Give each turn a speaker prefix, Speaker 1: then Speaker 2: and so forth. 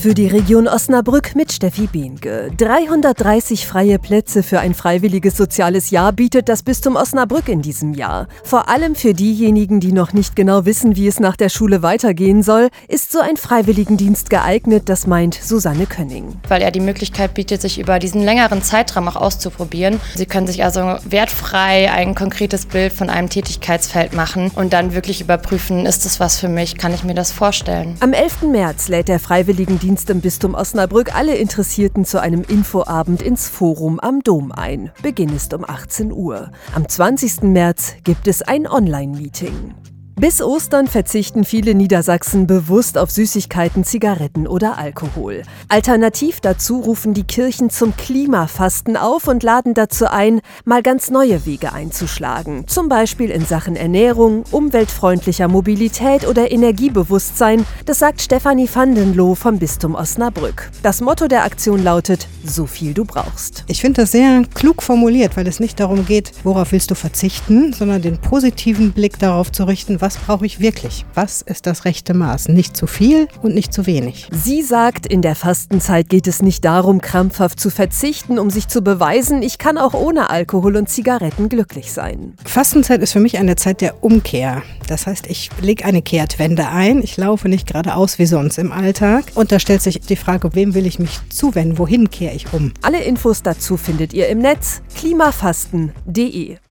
Speaker 1: Für die Region Osnabrück mit Steffi Behnke. 330 freie Plätze für ein freiwilliges soziales Jahr bietet das Bistum Osnabrück in diesem Jahr. Vor allem für diejenigen, die noch nicht genau wissen, wie es nach der Schule weitergehen soll, ist so ein Freiwilligendienst geeignet, das meint Susanne Könning.
Speaker 2: Weil er die Möglichkeit bietet, sich über diesen längeren Zeitraum auch auszuprobieren. Sie können sich also wertfrei ein konkretes Bild von einem Tätigkeitsfeld machen und dann wirklich überprüfen, ist es was für mich, kann ich mir das vorstellen.
Speaker 1: Am 11. März lädt der Freiwilligendienst im Bistum Osnabrück alle Interessierten zu einem Infoabend ins Forum am Dom ein. Beginn ist um 18 Uhr. Am 20. März gibt es ein Online-Meeting. Bis Ostern verzichten viele Niedersachsen bewusst auf Süßigkeiten, Zigaretten oder Alkohol. Alternativ dazu rufen die Kirchen zum Klimafasten auf und laden dazu ein, mal ganz neue Wege einzuschlagen. Zum Beispiel in Sachen Ernährung, umweltfreundlicher Mobilität oder Energiebewusstsein. Das sagt Stefanie Vandenloh vom Bistum Osnabrück. Das Motto der Aktion lautet, so viel du brauchst.
Speaker 3: Ich finde das sehr klug formuliert, weil es nicht darum geht, worauf willst du verzichten, sondern den positiven Blick darauf zu richten, was was brauche ich wirklich? Was ist das rechte Maß? Nicht zu viel und nicht zu wenig.
Speaker 1: Sie sagt, in der Fastenzeit geht es nicht darum, krampfhaft zu verzichten, um sich zu beweisen, ich kann auch ohne Alkohol und Zigaretten glücklich sein.
Speaker 3: Fastenzeit ist für mich eine Zeit der Umkehr. Das heißt, ich lege eine Kehrtwende ein. Ich laufe nicht geradeaus wie sonst im Alltag. Und da stellt sich die Frage, wem will ich mich zuwenden? Wohin kehre ich um?
Speaker 1: Alle Infos dazu findet ihr im Netz klimafasten.de.